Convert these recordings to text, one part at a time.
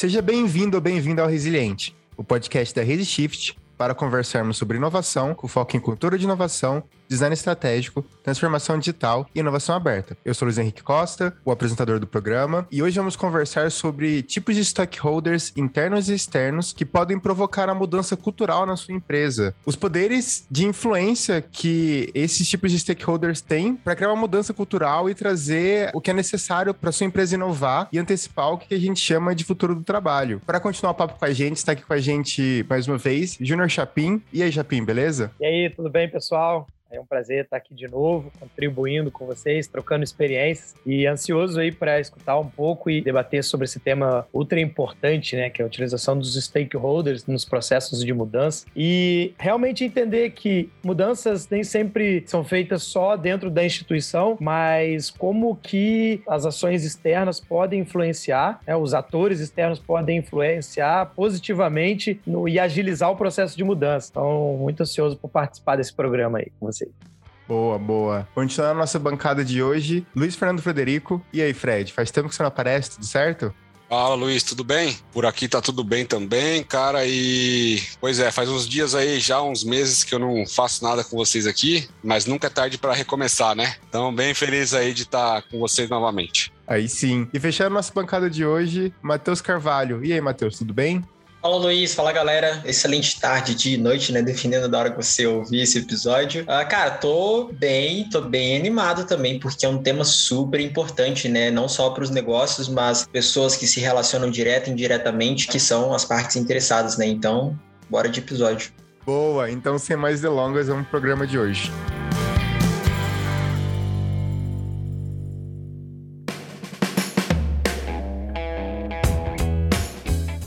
Seja bem-vindo ou bem-vindo ao Resiliente, o podcast da ResiShift para conversarmos sobre inovação, com foco em cultura de inovação design estratégico, transformação digital e inovação aberta. Eu sou Luiz Henrique Costa, o apresentador do programa, e hoje vamos conversar sobre tipos de stakeholders internos e externos que podem provocar a mudança cultural na sua empresa. Os poderes de influência que esses tipos de stakeholders têm para criar uma mudança cultural e trazer o que é necessário para sua empresa inovar e antecipar o que a gente chama de futuro do trabalho. Para continuar o papo com a gente, está aqui com a gente mais uma vez, Júnior Chapim. E aí, Chapim, beleza? E aí, tudo bem, pessoal? É um prazer estar aqui de novo, contribuindo com vocês, trocando experiências e ansioso aí para escutar um pouco e debater sobre esse tema ultra importante, né, que é a utilização dos stakeholders nos processos de mudança e realmente entender que mudanças nem sempre são feitas só dentro da instituição, mas como que as ações externas podem influenciar, né, os atores externos podem influenciar positivamente no, e agilizar o processo de mudança. Então, muito ansioso por participar desse programa aí com vocês vocês. Boa, boa. Continuando a nossa bancada de hoje, Luiz Fernando Frederico. E aí, Fred? Faz tempo que você não aparece, tudo certo? Fala, Luiz, tudo bem? Por aqui tá tudo bem também, cara. E pois é, faz uns dias aí, já uns meses que eu não faço nada com vocês aqui, mas nunca é tarde para recomeçar, né? Então, bem feliz aí de estar tá com vocês novamente. Aí sim. E fechando nossa bancada de hoje, Matheus Carvalho. E aí, Matheus, tudo bem? Fala Luiz, fala galera, excelente tarde, dia e noite, né? Definindo da hora que você ouvir esse episódio. Ah, cara, tô bem, tô bem animado também, porque é um tema super importante, né? Não só para os negócios, mas pessoas que se relacionam direto e indiretamente, que são as partes interessadas, né? Então, bora de episódio. Boa, então sem mais delongas, é um programa de hoje.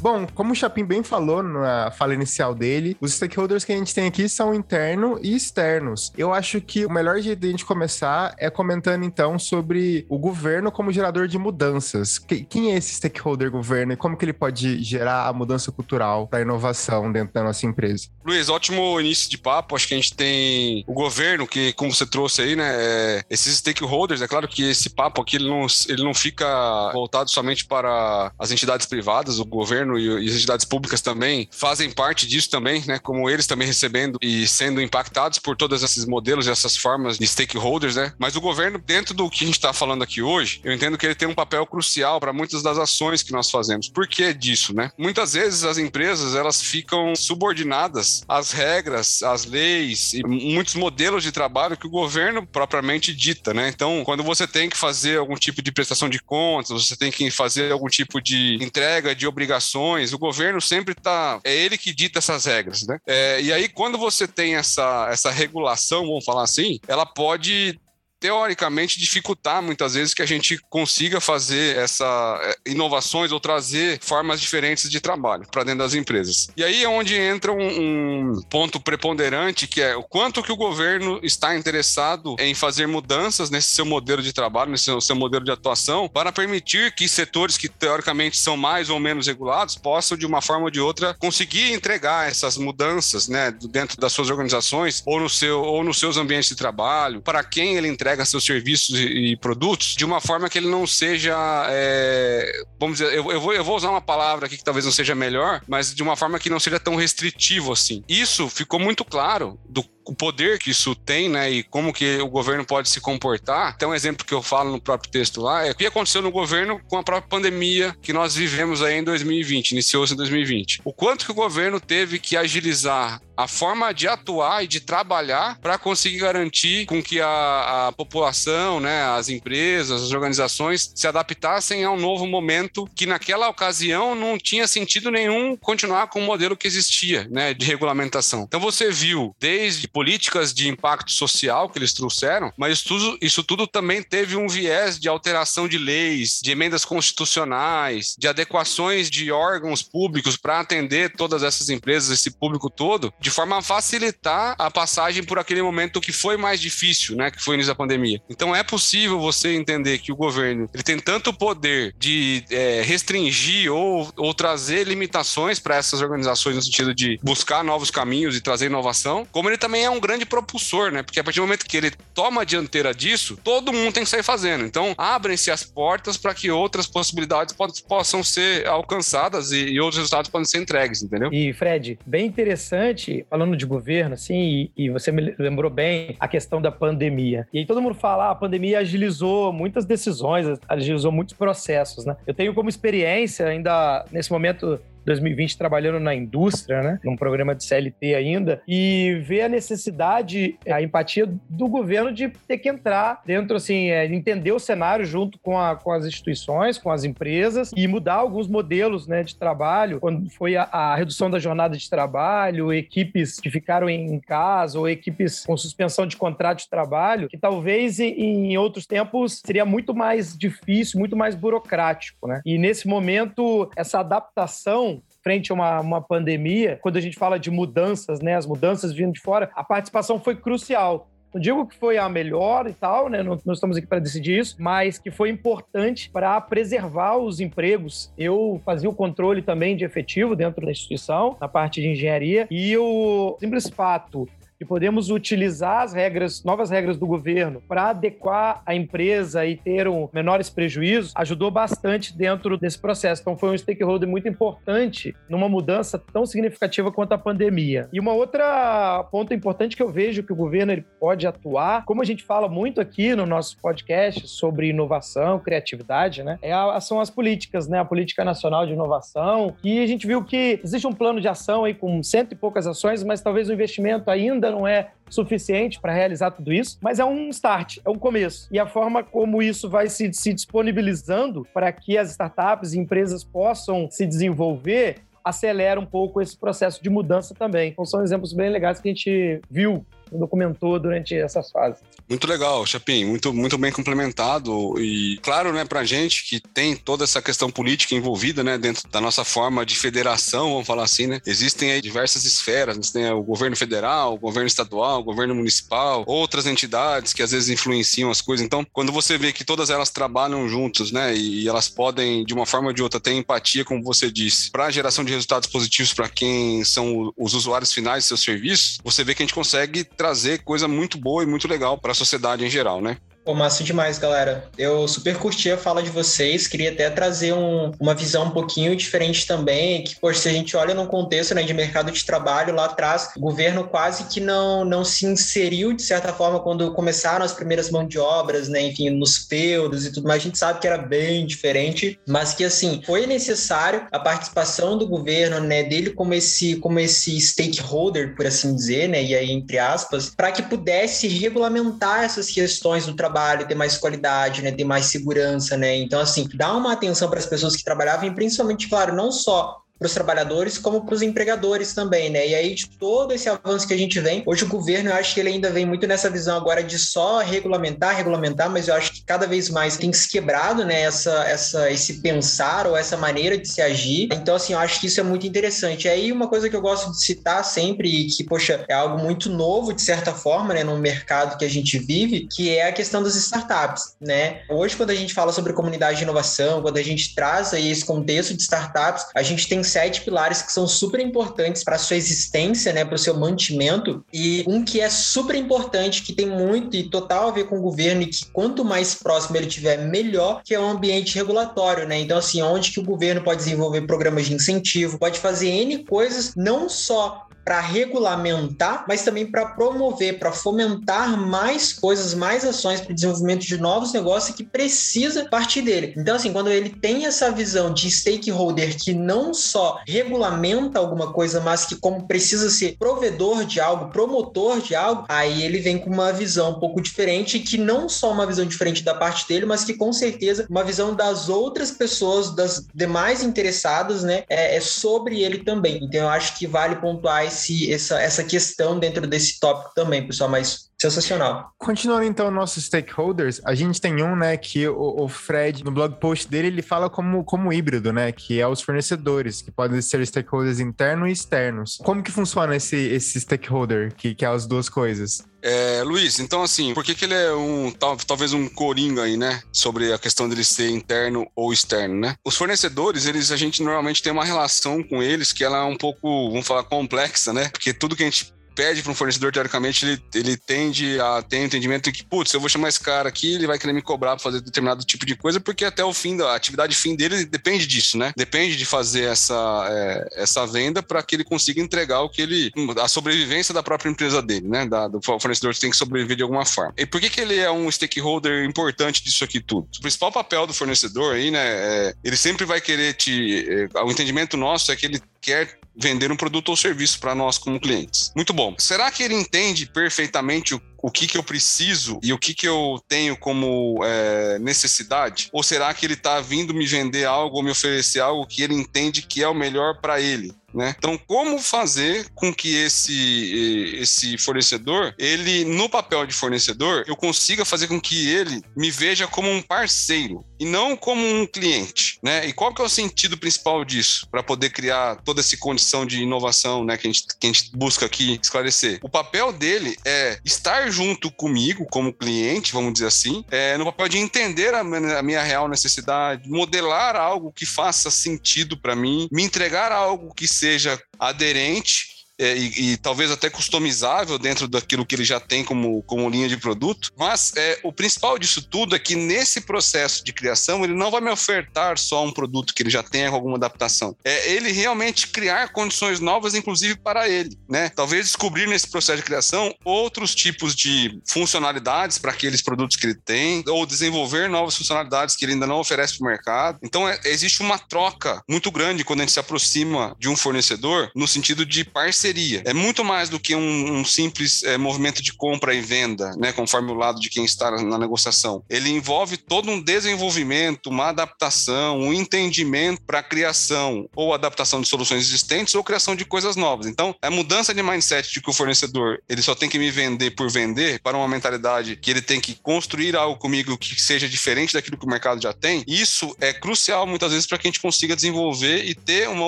Bom, como o Chapin bem falou na fala inicial dele, os stakeholders que a gente tem aqui são internos e externos. Eu acho que o melhor jeito de a gente começar é comentando então sobre o governo como gerador de mudanças. Quem é esse stakeholder governo e como que ele pode gerar a mudança cultural para a inovação dentro da nossa empresa? Luiz, ótimo início de papo. Acho que a gente tem o governo, que, como você trouxe aí, né? É, esses stakeholders, é claro que esse papo aqui ele não, ele não fica voltado somente para as entidades privadas, o governo governo e, as entidades públicas também fazem parte disso também, né? Como eles também recebendo e sendo impactados por todos esses modelos e essas formas de stakeholders, né? Mas o governo, dentro do que a gente está falando aqui hoje, eu entendo que ele tem um papel crucial para muitas das ações que nós fazemos. Por que disso, né? Muitas vezes as empresas elas ficam subordinadas às regras, às leis e muitos modelos de trabalho que o governo propriamente dita, né? Então, quando você tem que fazer algum tipo de prestação de contas, você tem que fazer algum tipo de entrega de obrigações o governo sempre está. É ele que dita essas regras, né? É, e aí, quando você tem essa, essa regulação, vamos falar assim, ela pode teoricamente dificultar muitas vezes que a gente consiga fazer essa é, inovações ou trazer formas diferentes de trabalho para dentro das empresas. E aí é onde entra um, um, ponto preponderante que é o quanto que o governo está interessado em fazer mudanças nesse seu modelo de trabalho, nesse seu, seu modelo de atuação, para permitir que setores que teoricamente são mais ou menos regulados possam de uma forma ou de outra conseguir entregar essas mudanças, né, dentro das suas organizações ou no seu ou nos seus ambientes de trabalho, para quem ele entrega entrega seus serviços e, e produtos de uma forma que ele não seja, é, vamos dizer, eu, eu, vou, eu vou usar uma palavra aqui que talvez não seja melhor, mas de uma forma que não seja tão restritivo assim. Isso ficou muito claro do o poder que isso tem, né, e como que o governo pode se comportar. Tem um exemplo que eu falo no próprio texto lá, é o que aconteceu no governo com a própria pandemia que nós vivemos aí em 2020, iniciou-se em 2020. O quanto que o governo teve que agilizar a forma de atuar e de trabalhar para conseguir garantir com que a, a, população, né, as empresas, as organizações se adaptassem a um novo momento que naquela ocasião não tinha sentido nenhum continuar com o modelo que existia, né, de regulamentação. Então você viu desde políticas de impacto social que eles trouxeram, mas isso tudo, isso tudo também teve um viés de alteração de leis, de emendas constitucionais, de adequações de órgãos públicos para atender todas essas empresas, esse público todo, de forma a facilitar a passagem por aquele momento que foi mais difícil, né, que foi início da pandemia. Então é possível você entender que o governo ele tem tanto poder de é, restringir ou, ou trazer limitações para essas organizações no sentido de buscar novos caminhos e trazer inovação, como ele também é um grande propulsor, né? Porque a partir do momento que ele toma a dianteira disso, todo mundo tem que sair fazendo. Então, abrem-se as portas para que outras possibilidades possam ser alcançadas e, e, outros resultados podem ser entregues, entendeu? E, Fred, bem interessante, falando de governo, assim, e, e você me lembrou bem a questão da pandemia. E aí todo mundo fala, ah, a pandemia agilizou muitas decisões, agilizou muitos processos, né? Eu tenho como experiência, ainda nesse momento 2020 trabalhando na indústria, né? Num programa de CLT ainda, e ver a necessidade, a empatia do governo de ter que entrar dentro, assim, é, entender o cenário junto com, a, com as instituições, com as empresas e mudar alguns modelos né, de trabalho. Quando foi a, a redução da jornada de trabalho, equipes que ficaram em casa ou equipes com suspensão de contrato de trabalho, que talvez em outros tempos seria muito mais difícil, muito mais burocrático, né? E nesse momento, essa adaptação frente a uma, uma pandemia, quando a gente fala de mudanças, né, as mudanças vindo de fora, a participação foi crucial. Não digo que foi a melhor e tal, né? Não, não estamos aqui para decidir isso, mas que foi importante para preservar os empregos. Eu fazia o controle também de efetivo dentro da instituição, na parte de engenharia, e o simples fato que podemos utilizar as regras, novas regras do governo para adequar a empresa e ter um menores prejuízos, ajudou bastante dentro desse processo. Então foi um stakeholder muito importante numa mudança tão significativa quanto a pandemia. E uma outra ponto importante que eu vejo que o governo ele pode atuar, como a gente fala muito aqui no nosso podcast sobre inovação, criatividade, né? É a, são as políticas, né? A política nacional de inovação, e a gente viu que existe um plano de ação aí com cento e poucas ações, mas talvez o investimento ainda não é suficiente para realizar tudo isso, mas é um start, é um começo. E a forma como isso vai se, se disponibilizando para que as startups e empresas possam se desenvolver acelera um pouco esse processo de mudança também. Então são exemplos bem legais que a gente viu documentou durante essas fases. Muito legal, Chapim, muito, muito bem complementado e claro, né, pra gente que tem toda essa questão política envolvida, né, dentro da nossa forma de federação, vamos falar assim, né, existem aí diversas esferas, né, tem o governo federal, o governo estadual, o governo municipal, outras entidades que às vezes influenciam as coisas, então quando você vê que todas elas trabalham juntos, né, e elas podem de uma forma ou de outra ter empatia, como você disse, para a geração de resultados positivos para quem são os usuários finais de seus serviços, você vê que a gente consegue trazer coisa muito boa e muito legal para a sociedade em geral, né? Pô, massa demais, galera. Eu super curti a fala de vocês, queria até trazer um, uma visão um pouquinho diferente também, que, poxa, se a gente olha num contexto né, de mercado de trabalho lá atrás, o governo quase que não, não se inseriu, de certa forma, quando começaram as primeiras mãos de obras, né, enfim, nos feudos e tudo mais, a gente sabe que era bem diferente, mas que, assim, foi necessário a participação do governo, né, dele como esse, como esse stakeholder, por assim dizer, né, e aí entre aspas, para que pudesse regulamentar essas questões do trabalho trabalho, ter mais qualidade, né, ter mais segurança, né? Então, assim, dá uma atenção para as pessoas que trabalhavam, e principalmente, claro, não só para os trabalhadores como para os empregadores também, né? E aí de todo esse avanço que a gente vem, hoje o governo eu acho que ele ainda vem muito nessa visão agora de só regulamentar, regulamentar, mas eu acho que cada vez mais tem se quebrado, né? Essa, essa, esse pensar ou essa maneira de se agir. Então assim, eu acho que isso é muito interessante. E aí uma coisa que eu gosto de citar sempre e que poxa é algo muito novo de certa forma, né? No mercado que a gente vive, que é a questão das startups, né? Hoje quando a gente fala sobre comunidade de inovação, quando a gente traz aí esse contexto de startups, a gente tem sete pilares que são super importantes para sua existência, né, para o seu mantimento, e um que é super importante, que tem muito e total a ver com o governo e que quanto mais próximo ele tiver, melhor, que é o ambiente regulatório, né? Então, assim, onde que o governo pode desenvolver programas de incentivo, pode fazer N coisas, não só para regulamentar, mas também para promover, para fomentar mais coisas, mais ações para o desenvolvimento de novos negócios que precisa partir dele. Então, assim, quando ele tem essa visão de stakeholder que não só regulamenta alguma coisa, mas que como precisa ser provedor de algo, promotor de algo, aí ele vem com uma visão um pouco diferente, que não só uma visão diferente da parte dele, mas que com certeza uma visão das outras pessoas, das demais interessadas, né, é, é sobre ele também. Então, eu acho que vale pontuar esse, essa, essa questão dentro desse tópico também, pessoal, mas sensacional. Continuando então nossos stakeholders, a gente tem um, né, que o, o, Fred, no blog post dele, ele fala como, como híbrido, né, que é os fornecedores, que podem ser stakeholders internos e externos. Como que funciona esse, esse stakeholder, que, que é as duas coisas? É, Luiz, então assim, por que, que ele é um tal, talvez um coringa aí, né? Sobre a questão dele ser interno ou externo, né? Os fornecedores, eles a gente normalmente tem uma relação com eles que ela é um pouco, vamos falar, complexa, né? Porque tudo que a gente pede para um fornecedor, teoricamente, ele, ele tende a ter um entendimento que, putz, eu vou chamar esse cara aqui, ele vai querer me cobrar para fazer determinado tipo de coisa, porque até o fim da atividade fim dele depende disso, né? Depende de fazer essa, é, essa venda para que ele consiga entregar o que ele. a sobrevivência da própria empresa dele, né? Da, do fornecedor tem que sobreviver de alguma forma. E por que, que ele é um stakeholder importante disso aqui tudo? O principal papel do fornecedor aí, né? É, ele sempre vai querer te. É, o entendimento nosso é que ele quer vender um produto ou serviço para nós como clientes. Muito bom. Será que ele entende perfeitamente o o que, que eu preciso e o que, que eu tenho como é, necessidade? Ou será que ele está vindo me vender algo ou me oferecer algo que ele entende que é o melhor para ele? Né? Então, como fazer com que esse, esse fornecedor, ele, no papel de fornecedor, eu consiga fazer com que ele me veja como um parceiro e não como um cliente, né? E qual que é o sentido principal disso para poder criar toda essa condição de inovação, né? Que a, gente, que a gente busca aqui esclarecer. O papel dele é estar junto comigo como cliente, vamos dizer assim, é, no papel de entender a, a minha real necessidade, modelar algo que faça sentido para mim, me entregar algo que seja aderente é, e, e, talvez até customizável dentro daquilo que ele já tem como, como linha de produto. Mas é, o principal disso tudo é que nesse processo de criação ele não vai me ofertar só um produto que ele já tenha com alguma adaptação. É ele realmente criar condições novas, inclusive para ele, né? Talvez descobrir nesse processo de criação outros tipos de funcionalidades para aqueles produtos que ele tem, ou desenvolver novas funcionalidades que ele ainda não oferece para o mercado. Então é, existe uma troca muito grande quando a gente se aproxima de um fornecedor no sentido de parceria É muito mais do que um, um simples é, movimento de compra e venda, né, conforme o lado de quem está na negociação. Ele envolve todo um desenvolvimento, uma adaptação, um entendimento para a criação ou adaptação de soluções existentes ou criação de coisas novas. Então, a mudança de mindset de que o fornecedor ele só tem que me vender por vender para uma mentalidade que ele tem que construir algo comigo que seja diferente daquilo que o mercado já tem, isso é crucial muitas vezes para que a gente consiga desenvolver e ter uma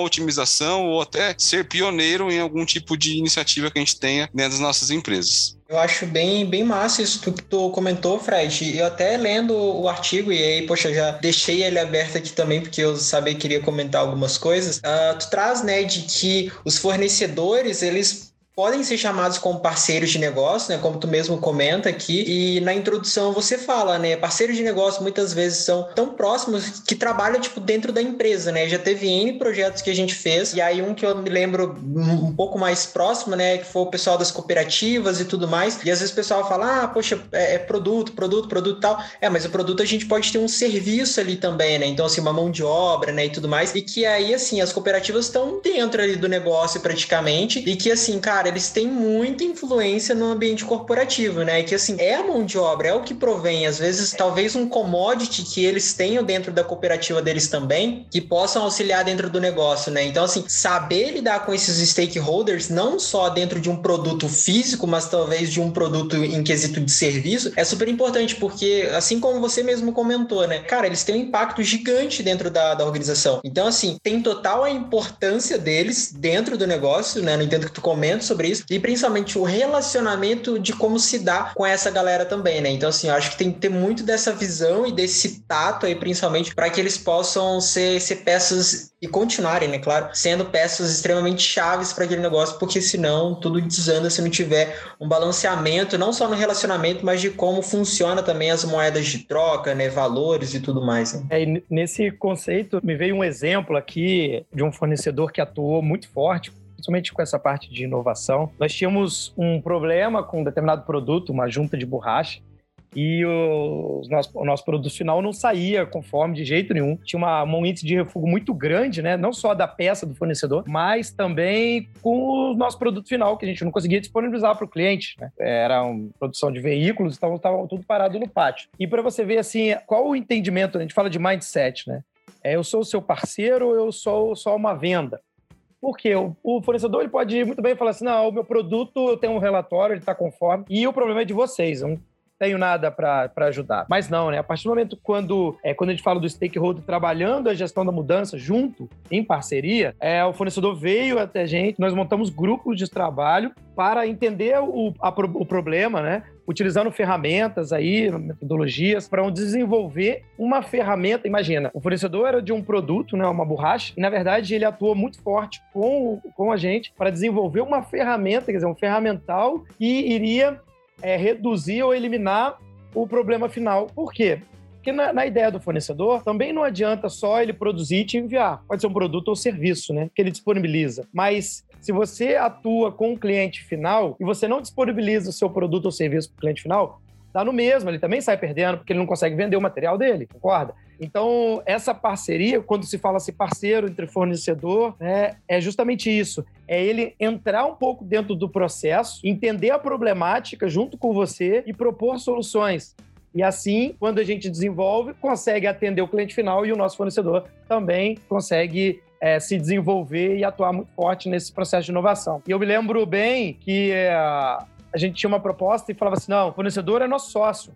otimização ou até ser pioneiro em algum tipo de iniciativa que a gente tenha dentro das nossas empresas. Eu acho bem, bem massa isso que tu comentou, Fred. Eu até lendo o artigo, e aí, poxa, já deixei ele aberto aqui também, porque eu sabia que queria comentar algumas coisas. Uh, tu traz, né, de que os fornecedores, eles podem ser chamados como parceiros de negócio, né? Como tu mesmo comenta aqui. E na introdução você fala, né? Parceiros de negócio muitas vezes são tão próximos que trabalham, tipo, dentro da empresa, né? Já teve N projetos que a gente fez. E aí um que eu me lembro um pouco mais próximo, né? Que foi o pessoal das cooperativas e tudo mais. E às vezes o pessoal fala, ah, poxa, é, é produto, produto, produto e tal. É, mas o produto a gente pode ter um serviço ali também, né? Então, assim, uma mão de obra, né? E tudo mais. E que aí, assim, as cooperativas estão dentro ali do negócio praticamente. E que, assim, cara, cara, eles têm muita influência no ambiente corporativo, né? Que assim, é a mão de obra, é o que provém. Às vezes, talvez um commodity que eles tenham dentro da cooperativa deles também, que possam auxiliar dentro do negócio, né? Então, assim, saber lidar com esses stakeholders, não só dentro de um produto físico, mas talvez de um produto em quesito de serviço, é super importante, porque, assim como você mesmo comentou, né? Cara, eles têm um impacto gigante dentro da, da organização. Então, assim, tem total a importância deles dentro do negócio, né? Não entendo que tu comenta sobre sobre isso, e principalmente o relacionamento de como se dá com essa galera também, né? Então, assim, eu acho que tem que ter muito dessa visão e desse tato aí, principalmente, para que eles possam ser, ser peças e continuarem, né, claro, sendo peças extremamente chaves para aquele negócio, porque senão tudo desanda se não tiver um balanceamento, não só no relacionamento, mas de como funciona também as moedas de troca, né, valores e tudo mais. Né? É, nesse conceito, me veio um exemplo aqui de um fornecedor que atuou muito forte principalmente com essa parte de inovação. Nós tínhamos um problema com um determinado produto, uma junta de borracha, e o nosso, o nosso produto final não saía conforme de jeito nenhum. Tinha uma, um índice de refúgio muito grande, né? Não só da peça do fornecedor, mas também com o nosso produto final, que a gente não conseguia disponibilizar para o cliente. Né? Era uma produção de veículos, então estava tudo parado no pátio. E para você ver assim, qual o entendimento, a gente fala de mindset, né? É, eu sou o seu parceiro, eu sou só uma venda. Porque o, fornecedor ele pode muito bem falar assim: não, o meu produto eu tenho um relatório, ele está conforme, e o problema é de vocês. Um, tenho nada para ajudar. Mas não, né? A partir do momento quando, é, quando a gente fala do stakeholder trabalhando a gestão da mudança junto, em parceria, é, o fornecedor veio até a gente, nós montamos grupos de trabalho para entender o, a, o problema, né? utilizando ferramentas aí, metodologias, para desenvolver uma ferramenta. Imagina, o fornecedor era de um produto, né, uma borracha, e na verdade ele atuou muito forte com, com a gente para desenvolver uma ferramenta, quer dizer, um ferramental que iria é, reduzir ou eliminar o problema final. Por quê? Porque na, na, ideia do fornecedor, também não adianta só ele produzir e te enviar. Pode ser um produto ou serviço, né? Que ele disponibiliza. Mas se você atua com o cliente final e você não disponibiliza o seu produto ou serviço para o cliente final, dá no mesmo, ele também sai perdendo porque ele não consegue vender o material dele, concorda? Então, essa parceria, quando se fala assim parceiro entre fornecedor, né, é justamente isso. É ele entrar um pouco dentro do processo, entender a problemática junto com você e propor soluções. E assim, quando a gente desenvolve, consegue atender o cliente final e o nosso fornecedor também consegue é, se desenvolver e atuar muito forte nesse processo de inovação. E eu me lembro bem que é, a gente tinha uma proposta e falava assim: não, o fornecedor é nosso sócio.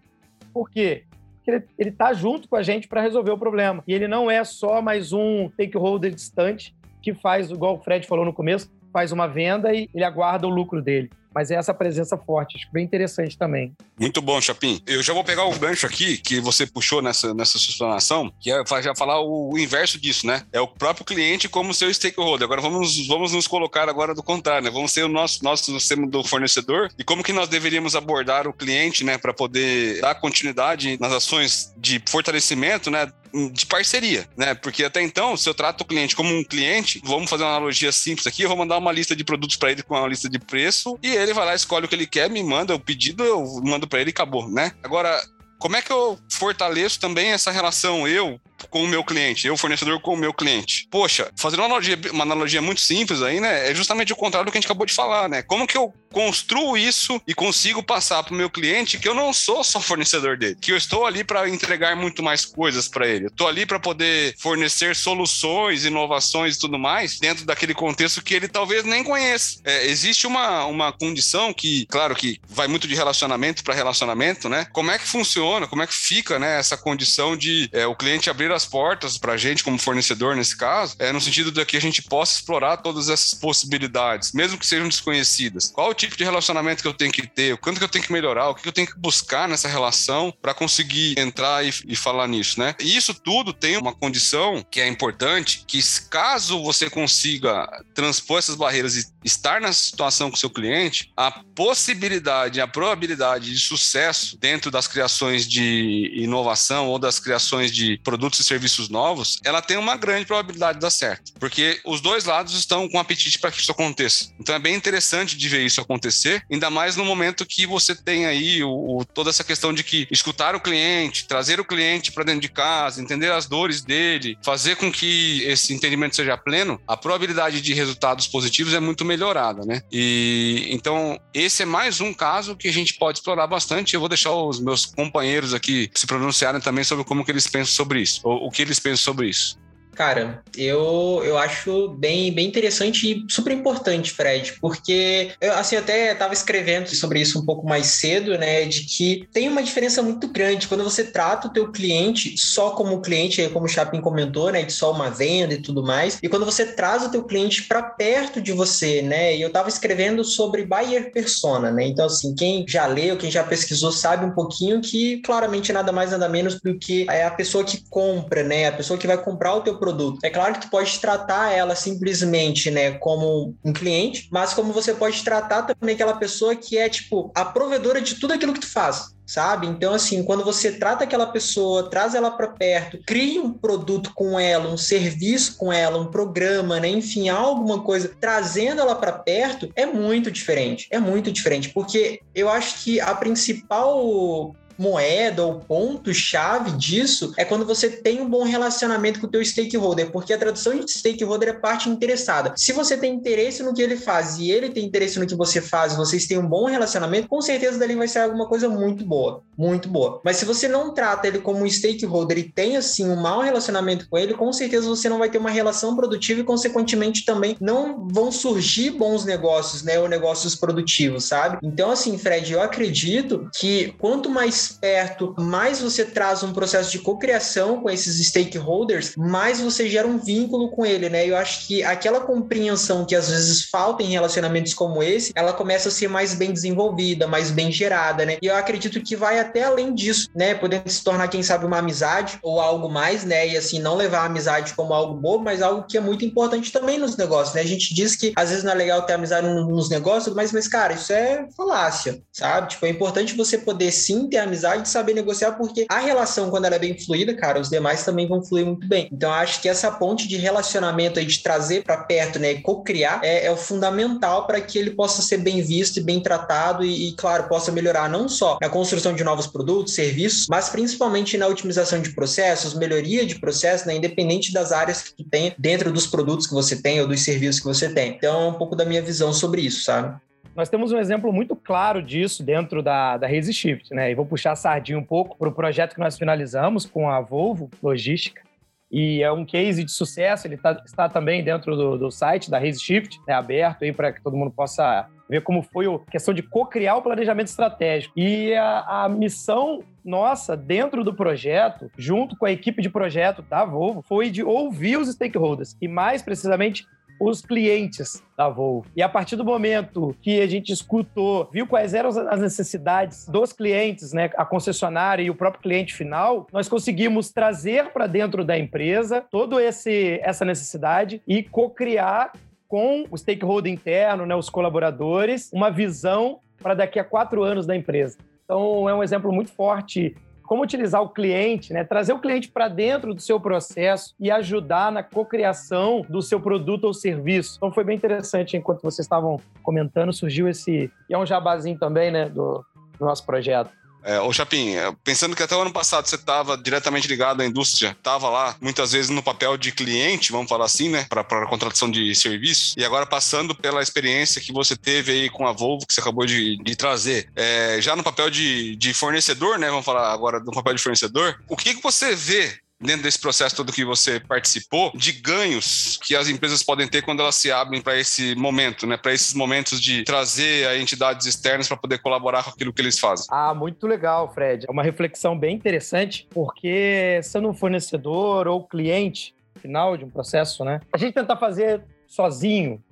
Por quê? Porque ele está junto com a gente para resolver o problema. E ele não é só mais um stakeholder distante que faz, igual o Fred falou no começo, faz uma venda e ele aguarda o lucro dele mas é essa presença forte, acho bem interessante também. Muito bom, Chapim. Eu já vou pegar o gancho aqui que você puxou nessa, nessa explanação, que é já falar o, o, inverso disso, né? É o próprio cliente como seu stakeholder. Agora vamos, vamos nos colocar agora do contrário, né? Vamos ser o nosso, nosso sistema do fornecedor e como que nós deveríamos abordar o cliente, né, para poder dar continuidade nas ações de fortalecimento, né, de parceria, né? Porque até então, se eu trato o cliente como um cliente, vamos fazer uma analogia simples aqui, eu vou mandar uma lista de produtos para ele com uma lista de preço e ele vai lá, escolhe o que ele quer, me manda o pedido, eu mando para ele e acabou, né? Agora, como é que eu fortaleço também essa relação eu com o meu cliente, eu fornecedor com o meu cliente? Poxa, fazendo uma analogia, uma analogia muito simples aí, né? É justamente o contrário do que a gente acabou de falar, né? Como que eu construo isso e consigo passar para o meu cliente que eu não sou só fornecedor dele, que eu estou ali para entregar muito mais coisas para ele. Eu estou ali para poder fornecer soluções, inovações e tudo mais dentro daquele contexto que ele talvez nem conheça. É, existe uma, uma condição que, claro, que vai muito de relacionamento para relacionamento, né? Como é que funciona, como é que fica, né, essa condição de é, o cliente abrir as portas para a gente como fornecedor nesse caso, é no sentido de que a gente possa explorar todas essas possibilidades, mesmo que sejam desconhecidas. Qual tipo de relacionamento que eu tenho que ter, o quanto que eu tenho que melhorar, o que eu tenho que buscar nessa relação para conseguir entrar e, e, falar nisso, né? E isso tudo tem uma condição que é importante, que caso você consiga transpor essas barreiras e estar nessa situação com o seu cliente, a possibilidade, a probabilidade de sucesso dentro das criações de inovação ou das criações de produtos serviços novos, ela tem uma grande probabilidade de dar certo, porque os dois lados estão com apetite para que isso aconteça. Então é bem interessante de ver isso acontecer, ainda mais no momento que você tem aí o, o toda essa questão de que escutar o cliente, trazer o cliente para dentro de casa, entender as dores dele, fazer com que esse entendimento seja pleno, a probabilidade de resultados positivos é muito melhorada, né? E então esse é mais um caso que a gente pode explorar bastante. Eu vou deixar os meus companheiros aqui se pronunciarem também sobre como que eles pensam sobre isso, o que eles pensam sobre isso. Cara, eu, eu acho bem, bem interessante e super importante, Fred, porque eu assim até estava escrevendo sobre isso um pouco mais cedo, né, de que tem uma diferença muito grande quando você trata o teu cliente só como cliente, como o Chapin comentou, né, de só uma venda e tudo mais, e quando você traz o teu cliente para perto de você, né, e eu estava escrevendo sobre buyer persona, né, então assim, quem já leu, quem já pesquisou sabe um pouquinho que claramente nada mais nada menos do que é a pessoa que compra, né, a pessoa que vai comprar o teu produto produto. É claro que tu pode tratar ela simplesmente, né, como um cliente, mas como você pode tratar também aquela pessoa que é, tipo, a provedora de tudo aquilo que tu faz sabe? Então, assim, quando você trata aquela pessoa, traz ela para perto, cria um produto com ela, um serviço com ela, um programa, né? Enfim, alguma coisa, trazendo ela para perto, é muito diferente. É muito diferente, porque eu acho que a principal moeda ou ponto-chave disso é quando você tem um bom relacionamento com o teu stakeholder, porque a tradução de stakeholder é parte interessada. Se você tem interesse no que ele faz e ele tem interesse no que você faz, vocês têm um bom relacionamento, com certeza dali vai ser alguma coisa muito boa, muito boa. Mas se você não trata ele como um stakeholder e tem assim um mau relacionamento com ele, com certeza você não vai ter uma relação produtiva e consequentemente também não vão surgir bons negócios, né, ou negócios produtivos, sabe? Então assim, Fred, eu acredito que quanto mais perto, mais você traz um processo de cocriação com esses stakeholders, mais você gera um vínculo com ele, né? Eu acho que aquela compreensão que às vezes falta em relacionamentos como esse, ela começa a ser mais bem desenvolvida, mais bem gerada, né? E eu acredito que vai até além disso, né? Podendo se tornar, quem sabe, uma amizade ou algo mais, né? E assim, não levar a amizade como algo bobo, mas algo que é muito importante também nos negócios, né? A gente diz que às vezes não é legal ter amizade nos negócios, mas, mas cara, isso é falácia, sabe? Tipo, é importante você poder sim ter amizade e saber negociar, porque a relação, quando ela é bem fluida, cara, os demais também vão fluir muito bem. Então, acho que essa ponte de relacionamento aí, de trazer para perto, né? Co-criar, é, é o fundamental para que ele possa ser bem visto e bem tratado e, e, claro, possa melhorar não só na construção de novos produtos, serviços, mas principalmente na otimização de processos, melhoria de processos, né? Independente das áreas que tu tem dentro dos produtos que você tem ou dos serviços que você tem. Então, é um pouco da minha visão sobre isso, sabe? Nós temos um exemplo muito claro disso dentro da, da Shift, né? E vou puxar a sardinha um pouco para o projeto que nós finalizamos com a Volvo Logística. E é um case de sucesso, ele tá, está também dentro do, do site da Shift, é aberto aí para que todo mundo possa ver como foi a questão de co-criar o planejamento estratégico. E a, a, missão nossa dentro do projeto, junto com a equipe de projeto da Volvo, foi de ouvir os stakeholders e, mais precisamente, os clientes da Volvo. E a partir do momento que a gente escutou, viu quais eram as necessidades dos clientes, né, a concessionária e o próprio cliente final, nós conseguimos trazer para dentro da empresa todo esse essa necessidade e co-criar com o stakeholder interno, né, os colaboradores, uma visão para daqui a quatro anos da empresa. Então, é um exemplo muito forte como utilizar o cliente, né? trazer o cliente para dentro do seu processo e ajudar na cocriação do seu produto ou serviço. Então foi bem interessante enquanto vocês estavam comentando, surgiu esse e é um jabazinho também, né, do, do nosso projeto. É, ô Chapim, é, pensando que até o ano passado você estava diretamente ligado à indústria, estava lá muitas vezes no papel de cliente, vamos falar assim, né, para a contratação de serviço, e agora passando pela experiência que você teve aí com a Volvo, que você acabou de, de trazer, é, já no papel de, de fornecedor, né, vamos falar agora do papel de fornecedor, o que, que você vê dentro desse processo todo que você participou, de ganhos que as empresas podem ter quando elas se abrem para esse momento, né? Para esses momentos de trazer a entidades externas para poder colaborar com aquilo que eles fazem. Ah, muito legal, Fred. É uma reflexão bem interessante, porque sendo um fornecedor ou cliente final de um processo, né? A gente tentar fazer sozinho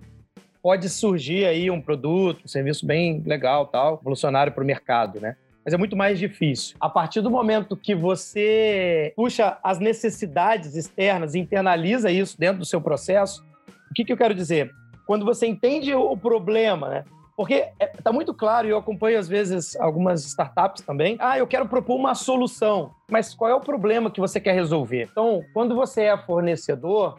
pode surgir aí um produto, um serviço bem legal, tal, revolucionário para o mercado, né? Mas é muito mais difícil. A partir do momento que você puxa as necessidades externas internaliza isso dentro do seu processo, o que, que eu quero dizer? Quando você entende o problema, né? Porque está é, muito claro, e eu acompanho às vezes algumas startups também. Ah, eu quero propor uma solução, mas qual é o problema que você quer resolver? Então, quando você é fornecedor,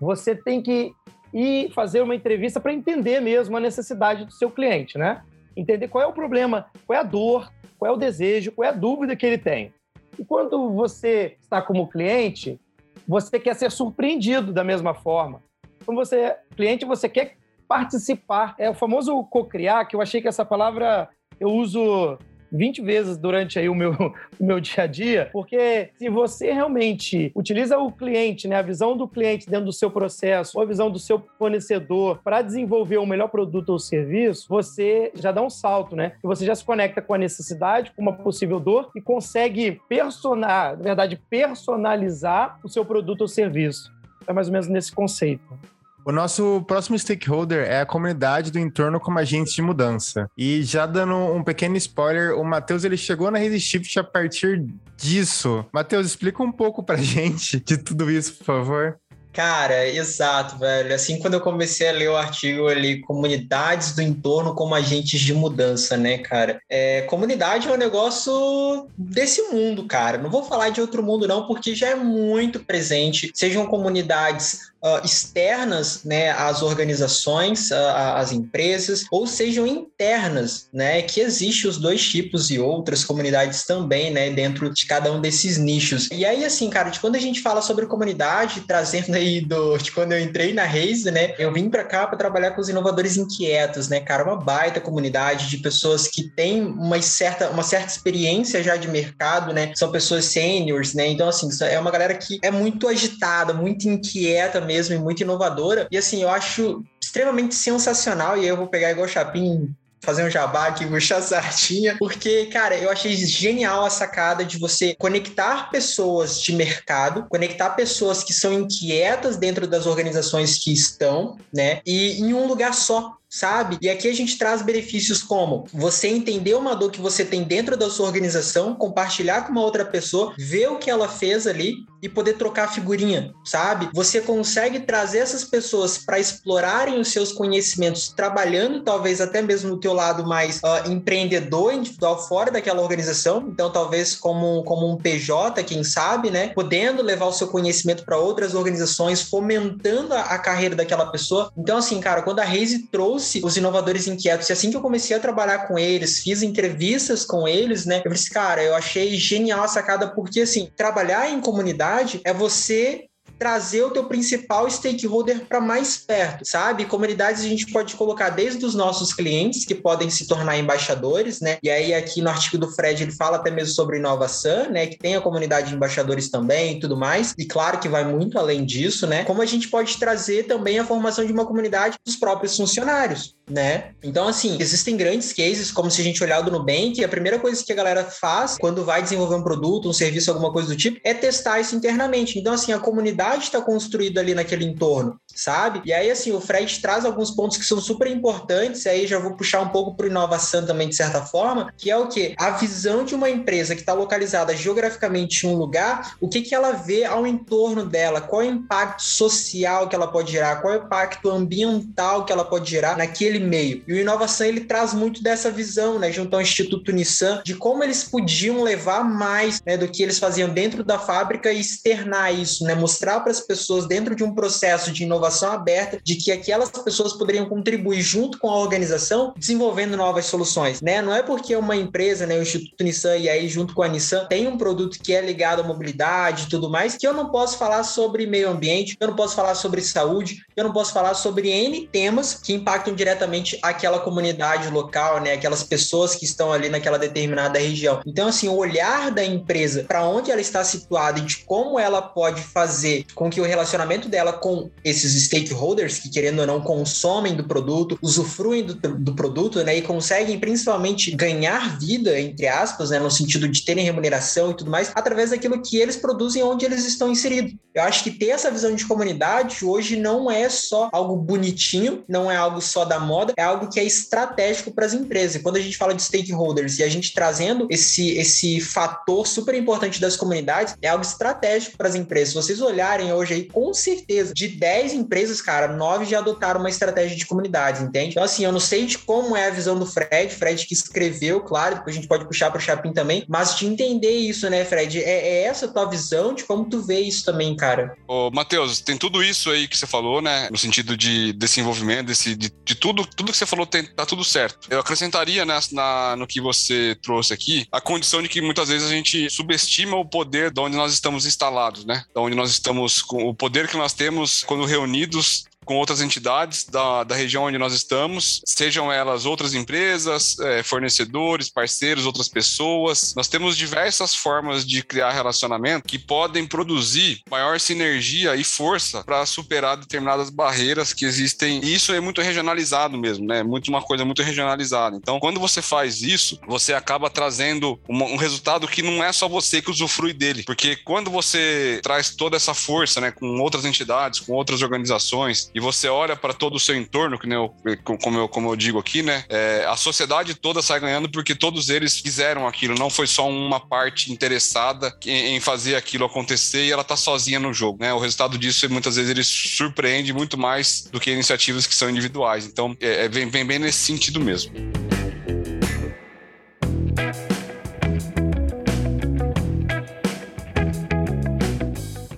você tem que ir fazer uma entrevista para entender mesmo a necessidade do seu cliente, né? Entender qual é o problema, qual é a dor, qual é o desejo, qual é a dúvida que ele tem. E quando você está como cliente, você quer ser surpreendido da mesma forma. Quando você é cliente, você quer participar. É o famoso co-criar, que eu achei que essa palavra eu uso 20 vezes durante aí o meu, o meu dia a dia, porque se você realmente utiliza o cliente, né, a visão do cliente dentro do seu processo, ou a visão do seu fornecedor para desenvolver o melhor produto ou serviço, você já dá um salto, né? Que você já se conecta com a necessidade, com uma possível dor e consegue personar, na verdade, personalizar o seu produto ou serviço. É mais ou menos nesse conceito. O nosso próximo stakeholder é a comunidade do entorno como agentes de mudança. E já dando um pequeno spoiler, o Matheus ele chegou na Resistift a partir disso. Matheus, explica um pouco pra gente de tudo isso, por favor. Cara, exato, velho. Assim, quando eu comecei a ler o artigo ali, comunidades do entorno como agentes de mudança, né, cara? É, comunidade é um negócio desse mundo, cara. Não vou falar de outro mundo, não, porque já é muito presente. Sejam comunidades uh, externas né, às organizações, uh, às empresas, ou sejam internas, né? Que existe os dois tipos e outras comunidades também, né? Dentro de cada um desses nichos. E aí, assim, cara, de quando a gente fala sobre comunidade, trazendo aí do, de quando eu entrei na Raise, né? Eu vim para cá para trabalhar com os inovadores inquietos, né, cara? Uma baita comunidade de pessoas que têm uma certa, uma certa experiência já de mercado, né? São pessoas seniors, né? Então, assim, é uma galera que é muito agitada, muito inquieta mesmo e muito inovadora. E assim, eu acho extremamente sensacional, e eu vou pegar igual Chapim fazer um jabá aqui, puxar a sartinha, porque, cara, eu achei genial a sacada de você conectar pessoas de mercado, conectar pessoas que são inquietas dentro das organizações que estão, né, e em um lugar só, sabe? E aqui a gente traz benefícios como você entender uma dor que você tem dentro da sua organização, compartilhar com uma outra pessoa, ver o que ela fez ali e poder trocar figurinha, sabe? Você consegue trazer essas pessoas para explorarem os seus conhecimentos, trabalhando talvez até mesmo no teu lado mais uh, empreendedor, individual fora daquela organização, então talvez como, como um PJ, quem sabe, né? Podendo levar o seu conhecimento para outras organizações, fomentando a, a carreira daquela pessoa. Então assim, cara, quando a Raise trouxe trouxe os inovadores inquietos. E assim que eu comecei a trabalhar com eles, fiz entrevistas com eles, né? Eu falei assim, cara, eu achei genial a sacada, porque assim, trabalhar em comunidade é você trazer o teu principal stakeholder para mais perto, sabe? Comunidades a gente pode colocar desde os nossos clientes, que podem se tornar embaixadores, né? E aí aqui no artigo do Fred ele fala até mesmo sobre inovação, né? Que tem a comunidade de embaixadores também e tudo mais. E claro que vai muito além disso, né? Como a gente pode trazer também a formação de uma comunidade dos próprios funcionários né? Então, assim, existem grandes cases, como se a gente olhar do Nubank, a primeira coisa que a galera faz quando vai desenvolver um produto, um serviço, alguma coisa do tipo, é testar isso internamente. Então, assim, a comunidade está construída ali naquele entorno sabe? E aí, assim, o Fred traz alguns pontos que são super importantes, e aí já vou puxar um pouco para inovação também, de certa forma, que é o que? A visão de uma empresa que está localizada geograficamente em um lugar, o que, que ela vê ao entorno dela, qual é o impacto social que ela pode gerar, qual é o impacto ambiental que ela pode gerar naquele meio. E o inovação, ele traz muito dessa visão, né, junto ao Instituto Nissan, de como eles podiam levar mais né, do que eles faziam dentro da fábrica e externar isso, né, mostrar para as pessoas dentro de um processo de inovação aberta de que aquelas pessoas poderiam contribuir junto com a organização desenvolvendo novas soluções, né? Não é porque uma empresa, né, o Instituto Nissan e aí junto com a Nissan tem um produto que é ligado à mobilidade e tudo mais, que eu não posso falar sobre meio ambiente, eu não posso falar sobre saúde, eu não posso falar sobre N temas que impactam diretamente aquela comunidade local, né, aquelas pessoas que estão ali naquela determinada região. Então, assim, o olhar da empresa para onde ela está situada e de como ela pode fazer com que o relacionamento dela com esses stakeholders que, querendo ou não, consomem do produto, usufruem do, do produto, né? E conseguem principalmente ganhar vida, entre aspas, né? No sentido de terem remuneração e tudo mais, através daquilo que eles produzem onde eles estão inseridos. Eu acho que ter essa visão de comunidade hoje não é só algo bonitinho, não é algo só da moda, é algo que é estratégico para as empresas. E quando a gente fala de stakeholders e a gente trazendo esse, esse fator super importante das comunidades, é algo estratégico para as empresas. Se vocês olharem hoje aí, com certeza, de 10 empresas, cara, nove já adotaram uma estratégia de comunidades, entende? Então, assim, eu não sei de como é a visão do Fred, Fred que escreveu, claro, depois a gente pode puxar para o Chapin também, mas de entender isso, né, Fred? É, é, essa a tua visão de como tu vê isso também, cara. Ô, Matheus, tem tudo isso aí que você falou, né, no sentido de desenvolvimento, desse, de, de tudo, tudo que você falou tem, tá tudo certo. Eu acrescentaria né, na, no que você trouxe aqui a condição de que muitas vezes a gente subestima o poder de onde nós estamos instalados, né? De onde nós estamos, com o poder que nós temos quando reunidos unidos com outras entidades da, da região onde nós estamos, sejam elas outras empresas, é, fornecedores, parceiros, outras pessoas. Nós temos diversas formas de criar relacionamento que podem produzir maior sinergia e força para superar determinadas barreiras que existem. E isso é muito regionalizado mesmo, né? Muito uma coisa muito regionalizada. Então, quando você faz isso, você acaba trazendo um, um resultado que não é só você que usufrui dele, porque quando você traz toda essa força, né, com outras entidades, com outras organizações e você olha para todo o seu entorno, que nem eu, como, eu, como eu digo aqui, né? É, a sociedade toda sai ganhando porque todos eles fizeram aquilo, não foi só uma parte interessada em, fazer aquilo acontecer e ela tá sozinha no jogo, né? O resultado disso muitas vezes ele surpreende muito mais do que iniciativas que são individuais. Então, é, é vem, vem bem nesse sentido mesmo.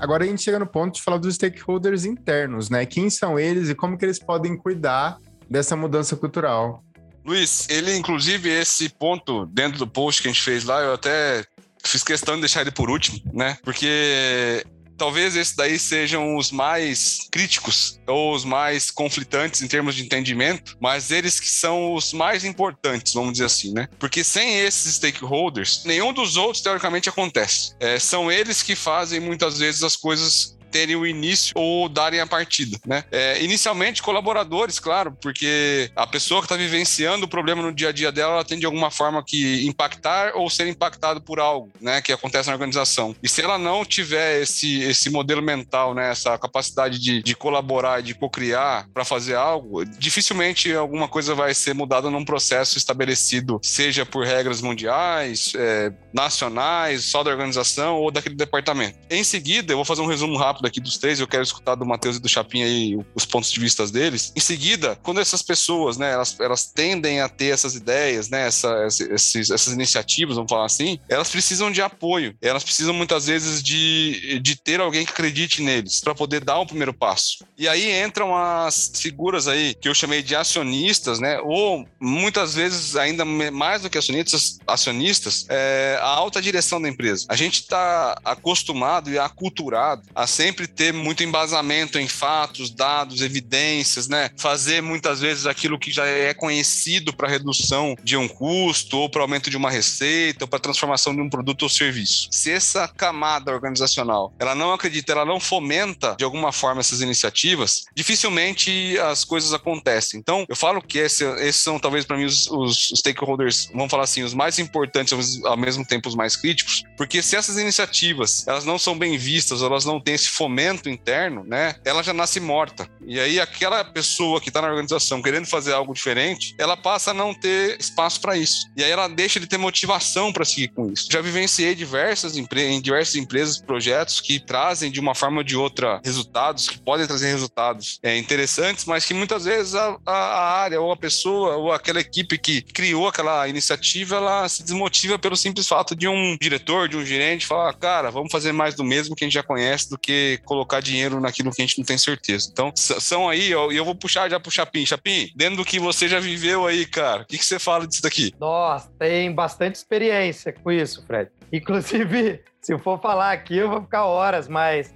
Agora a gente chega no ponto de falar dos stakeholders internos, né? Quem são eles e como que eles podem cuidar dessa mudança cultural? Luiz, ele, inclusive, esse ponto dentro do post que a gente fez lá, eu até fiz questão de deixar ele por último, né? Porque talvez esses daí sejam os mais críticos ou os mais conflitantes em termos de entendimento, mas eles que são os mais importantes, vamos dizer assim, né? Porque sem esses stakeholders, nenhum dos outros teoricamente acontece. É, são eles que fazem muitas vezes as coisas terem o início ou darem a partida, né? É, inicialmente, colaboradores, claro, porque a pessoa que está vivenciando o problema no dia a dia dela, ela tem de alguma forma que impactar ou ser impactado por algo, né, que acontece na organização. E se ela não tiver esse, esse modelo mental, né, essa capacidade de, de colaborar, de co-criar para fazer algo, dificilmente alguma coisa vai ser mudada num processo estabelecido, seja por regras mundiais, é, nacionais, só da organização ou daquele departamento. Em seguida, eu vou fazer um resumo rápido rápido aqui dos três, eu quero escutar do Matheus e do Chapinha aí os pontos de vista deles. Em seguida, quando essas pessoas, né, elas, elas tendem a ter essas ideias, né, essa, esses, essas iniciativas, vamos falar assim, elas precisam de apoio. Elas precisam muitas vezes de, de ter alguém que acredite neles para poder dar o um primeiro passo. E aí entram as figuras aí que eu chamei de acionistas, né, ou muitas vezes ainda mais do que acionistas, acionistas, é, a alta direção da empresa. A gente está acostumado e aculturado a sempre sempre ter muito embasamento em fatos, dados, evidências, né? Fazer muitas vezes aquilo que já é conhecido para redução de um custo, ou para aumento de uma receita, ou para transformação de um produto ou serviço. Se essa camada organizacional ela não acredita, ela não fomenta de alguma forma essas iniciativas, dificilmente as coisas acontecem. Então, eu falo que esse, esses são talvez para mim os, os, stakeholders, vamos falar assim, os mais importantes, ao mesmo tempo os mais críticos, porque se essas iniciativas elas não são bem vistas, elas não têm esse fomento interno, né, ela já nasce morta. E aí aquela pessoa que está na organização querendo fazer algo diferente, ela passa a não ter espaço para isso. E aí ela deixa de ter motivação para seguir com isso. Já vivenciei diversas em diversas empresas, projetos que trazem de uma forma ou de outra resultados, que podem trazer resultados é, interessantes, mas que muitas vezes a, a, área ou a pessoa ou aquela equipe que criou aquela iniciativa, ela se desmotiva pelo simples fato de um diretor, de um gerente falar, cara, vamos fazer mais do mesmo que a gente já conhece do que colocar dinheiro naquilo que a gente não tem certeza. Então, são aí, e eu, vou puxar já pro Chapim. Chapim, dentro do que você já viveu aí, cara, o que, que você fala disso daqui? Nossa, tem bastante experiência com isso, Fred. Inclusive, se eu for falar aqui, eu vou ficar horas, mas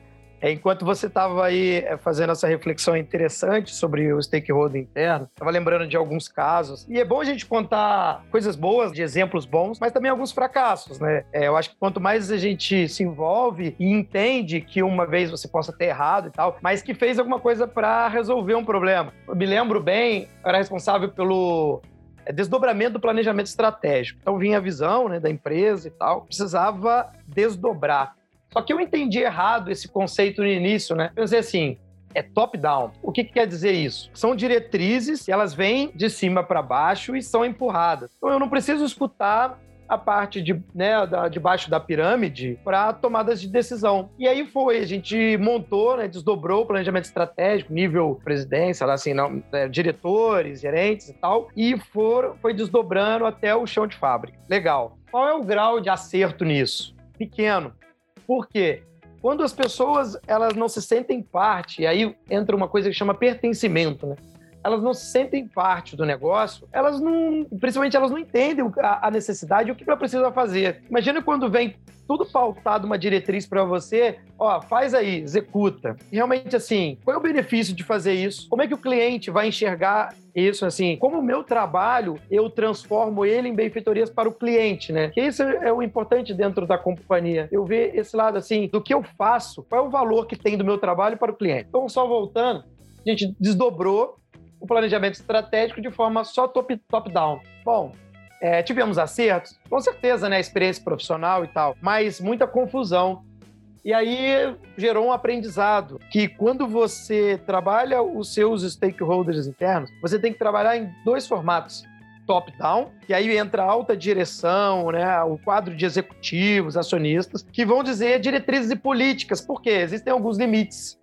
enquanto você estava aí é, fazendo essa reflexão interessante sobre o stakeholder interno, estava lembrando de alguns casos. E é bom a gente contar coisas boas, de exemplos bons, mas também alguns fracassos, né? É, eu acho que quanto mais a gente se envolve e entende que uma vez você possa ter errado e tal, mas que fez alguma coisa para resolver um problema. Eu me lembro bem, eu era responsável pelo é, desdobramento do planejamento estratégico. Então vinha a visão né, da empresa e tal, precisava desdobrar. Só que eu entendi errado esse conceito no início, né? Dizer assim, é top-down. O que, que, quer dizer isso? São diretrizes, elas vêm de cima para baixo e são empurradas. Então eu não preciso escutar a parte de, né, da, de baixo da pirâmide para tomadas de decisão. E aí foi, a gente montou, né, desdobrou o planejamento estratégico, nível presidência, assim, não, é, diretores, gerentes e tal, e for, foi desdobrando até o chão de fábrica. Legal. Qual é o grau de acerto nisso? Pequeno. Por quê? Quando as pessoas elas não se sentem parte, aí entra uma coisa que chama pertencimento, né? Elas não se sentem parte do negócio, elas não, principalmente elas não entendem a necessidade o que ela precisa fazer. Imagina quando vem tudo pautado uma diretriz para você, ó, faz aí, executa. Realmente assim, qual é o benefício de fazer isso? Como é que o cliente vai enxergar isso assim? Como o meu trabalho, eu transformo ele em benfeitorias para o cliente, né? Que isso é o importante dentro da companhia. Eu ver esse lado assim, do que eu faço, qual é o valor que tem do meu trabalho para o cliente. Então, só voltando, a gente desdobrou o planejamento estratégico de forma só top-down. Top Bom, é, tivemos acertos, com certeza, né? Experiência profissional e tal, mas muita confusão. E aí gerou um aprendizado que quando você trabalha os seus stakeholders internos, você tem que trabalhar em dois formatos top-down, e aí entra a alta direção, né, o quadro de executivos, acionistas, que vão dizer diretrizes e políticas, porque existem alguns limites.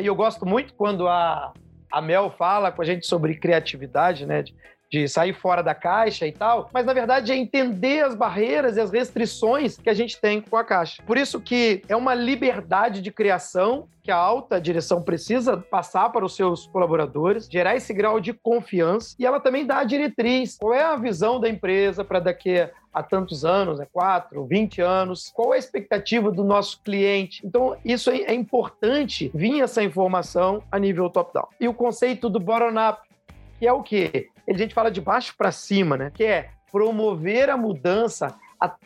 E eu gosto muito quando a, a Mel fala com a gente sobre criatividade, né, de sair fora da caixa e tal, mas na verdade é entender as barreiras e as restrições que a gente tem com a caixa. Por isso que é uma liberdade de criação que a alta direção precisa passar para os seus colaboradores, gerar esse grau de confiança e ela também dá a diretriz. Qual é a visão da empresa para daqui a tantos anos, né? 4, 20 anos, qual é a expectativa do nosso cliente. Então, isso é importante vir essa informação a nível top-down. E o conceito do bottom-up, que é o quê? A gente fala de baixo para cima, né? Que é promover a mudança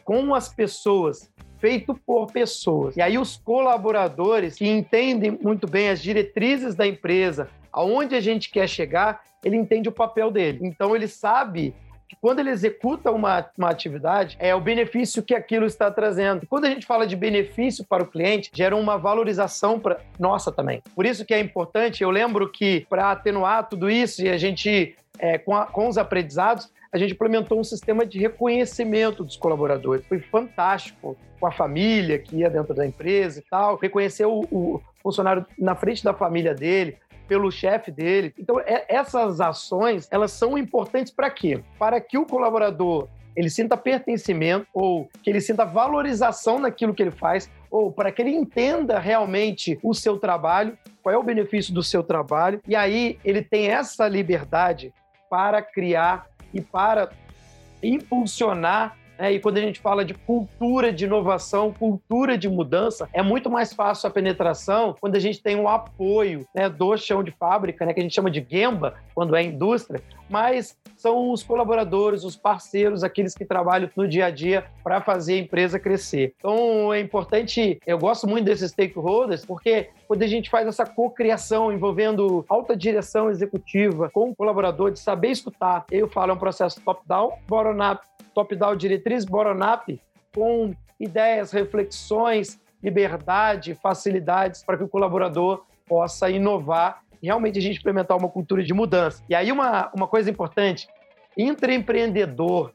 com as pessoas, feito por pessoas. E aí os colaboradores que entendem muito bem as diretrizes da empresa, aonde a gente quer chegar, ele entende o papel dele. Então ele sabe quando ele executa uma, uma atividade, é o benefício que aquilo está trazendo. Quando a gente fala de benefício para o cliente, gera uma valorização para nossa também. Por isso que é importante, eu lembro que para atenuar tudo isso e a gente, é, com, a, com os aprendizados, a gente implementou um sistema de reconhecimento dos colaboradores. Foi fantástico com a família que ia dentro da empresa e tal, reconhecer o, o funcionário na frente da família dele, pelo chefe dele. Então, é, essas ações, elas são importantes para quê? Para que o colaborador ele sinta pertencimento ou que ele sinta valorização naquilo que ele faz ou para que ele entenda realmente o seu trabalho, qual é o benefício do seu trabalho e aí ele tem essa liberdade para criar e para impulsionar é, e quando a gente fala de cultura de inovação, cultura de mudança, é muito mais fácil a penetração quando a gente tem um apoio né, do chão de fábrica, né, que a gente chama de Gemba, quando é indústria, mas são os colaboradores, os parceiros, aqueles que trabalham no dia a dia para fazer a empresa crescer. Então é importante, eu gosto muito desses stakeholders, porque quando a gente faz essa cocriação envolvendo alta direção executiva com o colaborador, de saber escutar, eu falo, é um processo top-down, bottom-up top-down diretriz bottom-up com ideias, reflexões, liberdade, facilidades para que o colaborador possa inovar realmente a gente implementar uma cultura de mudança. E aí uma, uma coisa importante, intraempreendedor,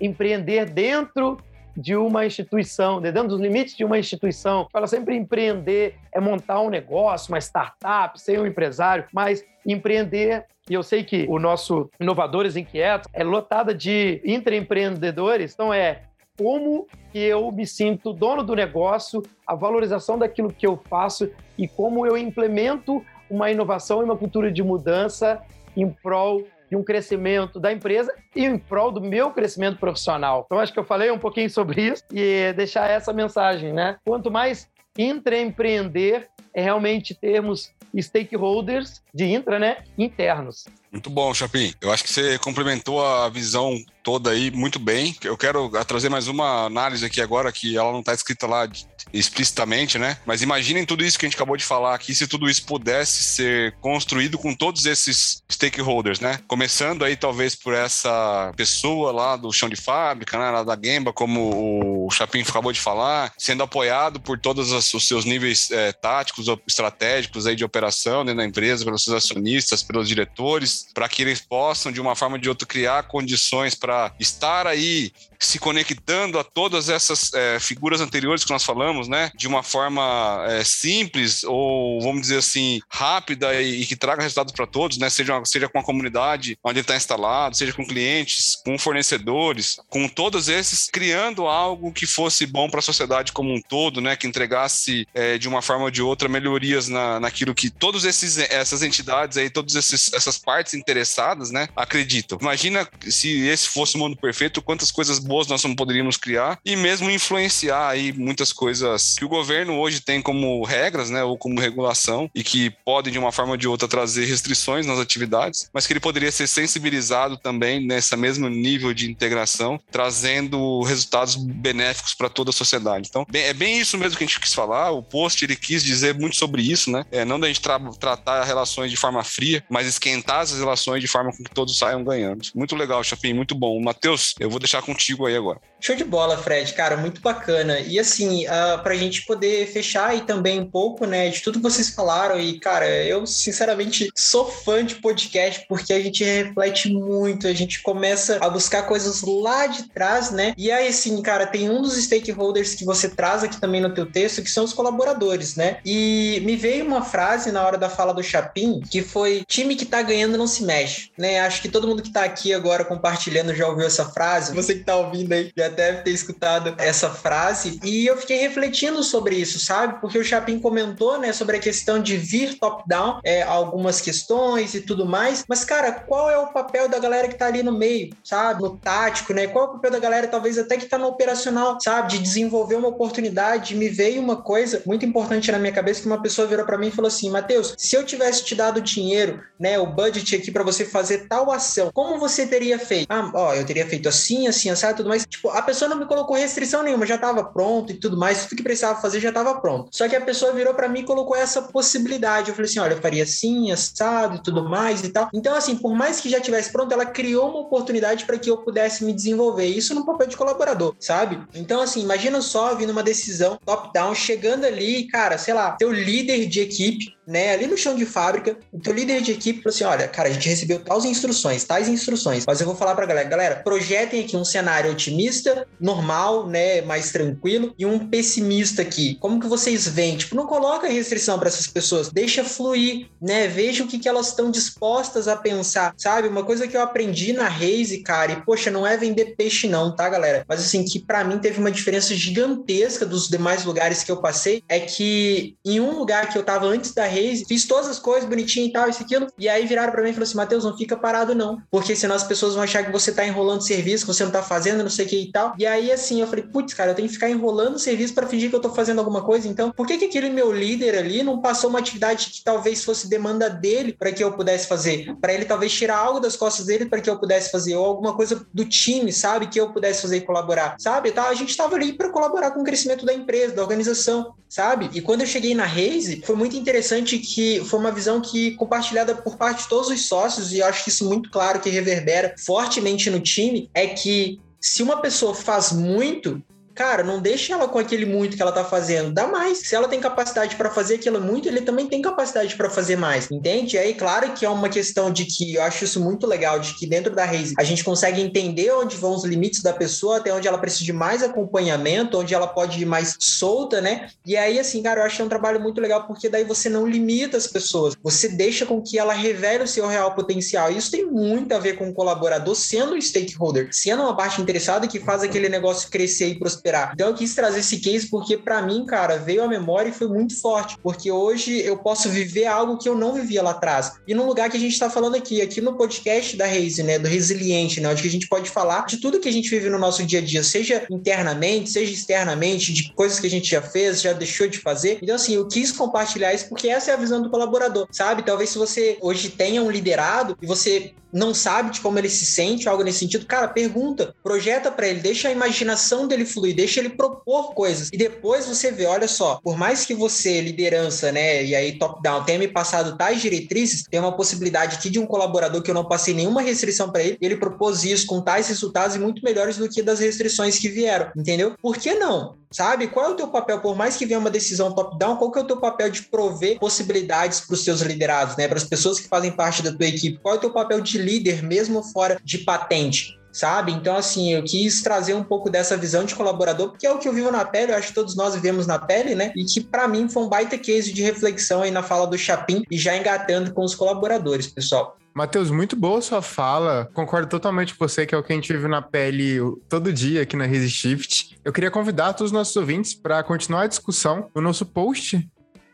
empreender dentro de uma instituição, dentro dos limites de uma instituição. Fala sempre empreender é montar um negócio, uma startup, ser um empresário, mas empreender e eu sei que o nosso Inovadores Inquietos é lotada de intraempreendedores, então é como que eu me sinto dono do negócio, a valorização daquilo que eu faço e como eu implemento uma inovação e uma cultura de mudança em prol de um crescimento da empresa e em prol do meu crescimento profissional. Então, acho que eu falei um pouquinho sobre isso e deixar essa mensagem, né? Quanto mais intraempreender, é realmente termos stakeholders de intra, né, internos. Muito bom, Chapim. Eu acho que você complementou a visão toda aí muito bem. Eu quero trazer mais uma análise aqui agora, que ela não está escrita lá explicitamente, né? Mas imaginem tudo isso que a gente acabou de falar aqui, se tudo isso pudesse ser construído com todos esses stakeholders, né? Começando aí talvez por essa pessoa lá do chão de fábrica, né? Lá da Gemba, como o Chapim acabou de falar, sendo apoiado por todos os seus níveis é, táticos, estratégicos aí de operação dentro da empresa, pelos seus acionistas, pelos diretores, para que eles possam, de uma forma ou de outra, criar condições para estar aí se conectando a todas essas é, figuras anteriores que nós falamos, né, de uma forma é, simples ou vamos dizer assim rápida e, e que traga resultados para todos, né, seja seja com a comunidade onde ele está instalado, seja com clientes, com fornecedores, com todos esses criando algo que fosse bom para a sociedade como um todo, né, que entregasse é, de uma forma ou de outra melhorias na, naquilo que todos esses essas entidades aí, todas essas partes interessadas, né, acreditam. Imagina se esse fosse o mundo perfeito, quantas coisas boas nós não poderíamos criar e mesmo influenciar aí muitas coisas que o governo hoje tem como regras, né, ou como regulação e que podem de uma forma ou de outra trazer restrições nas atividades, mas que ele poderia ser sensibilizado também nessa mesmo nível de integração, trazendo resultados benéficos para toda a sociedade. Então, bem, é bem isso mesmo que a gente quis falar. O post ele quis dizer muito sobre isso, né? É, não da gente tra tratar relações de forma fria, mas esquentar as relações de forma com que todos saiam ganhando. Muito legal, Chapim, muito bom. Matheus, eu vou deixar contigo contigo aí agora. Show de bola, Fred, cara, muito bacana. E assim, uh, para a gente poder fechar aí também um pouco, né, de tudo que vocês falaram, e cara, eu sinceramente sou fã de podcast porque a gente reflete muito, a gente começa a buscar coisas lá de trás, né? E aí, assim, cara, tem um dos stakeholders que você traz aqui também no teu texto, que são os colaboradores, né? E me veio uma frase na hora da fala do Chapim, que foi: time que tá ganhando não se mexe, né? Acho que todo mundo que tá aqui agora compartilhando já ouviu essa frase. Você que tá ouvindo aí já deve ter escutado essa frase. E eu fiquei refletindo sobre isso, sabe? Porque o Chapin comentou, né, sobre a questão de vir top-down, é, algumas questões e tudo mais. Mas, cara, qual é o papel da galera que tá ali no meio, sabe? No tático, né? Qual é o papel da galera, talvez até que tá no operacional, sabe? De desenvolver uma oportunidade. Me veio uma coisa muito importante na minha cabeça que uma pessoa virou para mim e falou assim: Matheus, se eu tivesse te dado dinheiro, né, o budget aqui para você fazer tal ação, como você teria feito? Ah, ó, eu teria feito assim, assim, assim, tudo mais. Tipo, a pessoa não me colocou restrição nenhuma, já estava pronto e tudo mais, tudo que precisava fazer já estava pronto. Só que a pessoa virou para mim e colocou essa possibilidade. Eu falei assim: olha, eu faria assim, assado e tudo mais e tal. Então, assim, por mais que já tivesse pronto, ela criou uma oportunidade para que eu pudesse me desenvolver. Isso no papel de colaborador, sabe? Então, assim, imagina só vindo uma decisão top-down, chegando ali, cara, sei lá, teu líder de equipe né, ali no chão de fábrica, o teu líder de equipe falou assim: olha, cara, a gente recebeu tais instruções, tais instruções, mas eu vou falar pra galera, galera, projetem aqui um cenário otimista, normal, né, mais tranquilo, e um pessimista aqui. Como que vocês veem? Tipo, não coloca restrição para essas pessoas, deixa fluir, né, veja o que, que elas estão dispostas a pensar, sabe? Uma coisa que eu aprendi na Raise, cara, e poxa, não é vender peixe não, tá, galera? Mas assim, que para mim teve uma diferença gigantesca dos demais lugares que eu passei, é que em um lugar que eu tava antes da Raise, fiz todas as coisas bonitinho e tal, isso aquilo. E aí viraram para mim e falaram assim: Matheus, não fica parado não, porque senão as pessoas vão achar que você tá enrolando serviço, que você não tá fazendo, não sei o que e tal. E aí assim, eu falei: putz, cara, eu tenho que ficar enrolando serviço para fingir que eu tô fazendo alguma coisa. Então, por que que aquele meu líder ali não passou uma atividade que talvez fosse demanda dele para que eu pudesse fazer? Para ele talvez tirar algo das costas dele para que eu pudesse fazer, ou alguma coisa do time, sabe, que eu pudesse fazer e colaborar, sabe? Tá, a gente tava ali para colaborar com o crescimento da empresa, da organização, sabe? E quando eu cheguei na Raise, foi muito interessante que foi uma visão que compartilhada por parte de todos os sócios, e acho que isso muito claro que reverbera fortemente no time, é que se uma pessoa faz muito, cara, não deixe ela com aquele muito que ela tá fazendo, dá mais. Se ela tem capacidade para fazer aquilo muito, ele também tem capacidade para fazer mais, entende? E aí, claro que é uma questão de que eu acho isso muito legal, de que dentro da Raise a gente consegue entender onde vão os limites da pessoa, até onde ela precisa de mais acompanhamento, onde ela pode ir mais solta, né? E aí, assim, cara, eu acho que é um trabalho muito legal, porque daí você não limita as pessoas, você deixa com que ela revele o seu real potencial. Isso tem muito a ver com o colaborador sendo um stakeholder, sendo uma parte interessada que faz aquele negócio crescer e prosperar prosperar. Então eu quis trazer esse case porque para mim, cara, veio a memória e foi muito forte, porque hoje eu posso viver algo que eu não vivia lá atrás. E no lugar que a gente está falando aqui, aqui no podcast da Raise, né, do Resiliente, né, onde a gente pode falar de tudo que a gente vive no nosso dia a dia, seja internamente, seja externamente, de coisas que a gente já fez, já deixou de fazer. Então assim, eu quis compartilhar isso porque essa é a visão do colaborador, sabe? Talvez se você hoje tenha um liderado e você não sabe de como ele se sente, algo nesse sentido, cara, pergunta, projeta para ele, deixa a imaginação dele fluir, deixa ele propor coisas. E depois você vê, olha só, por mais que você, liderança, né, e aí top-down, tenha me passado tais diretrizes, tem uma possibilidade aqui de um colaborador que eu não passei nenhuma restrição para ele, ele propôs isso com tais resultados e muito melhores do que das restrições que vieram, entendeu? Por que não? Sabe? Qual é o teu papel? Por mais que venha uma decisão top-down, qual que é o teu papel de prover possibilidades para os seus liderados, né? Para as pessoas que fazem parte da tua equipe? Qual é o teu papel de líder, mesmo fora de patente? sabe? Então, assim, eu quis trazer um pouco dessa visão de colaborador, porque é o que eu vivo na pele, eu acho que todos nós vivemos na pele, né? E que para mim foi um baita case de reflexão aí na fala do Chapim e já engatando com os colaboradores, pessoal. Matheus, muito boa sua fala. Concordo totalmente com você, que é o que a gente vive na pele todo dia aqui na Resishift. Eu queria convidar todos os nossos ouvintes para continuar a discussão no nosso post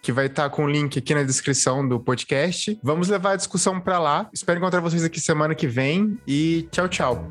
que vai estar tá com o link aqui na descrição do podcast. Vamos levar a discussão para lá. Espero encontrar vocês aqui semana que vem e tchau, tchau.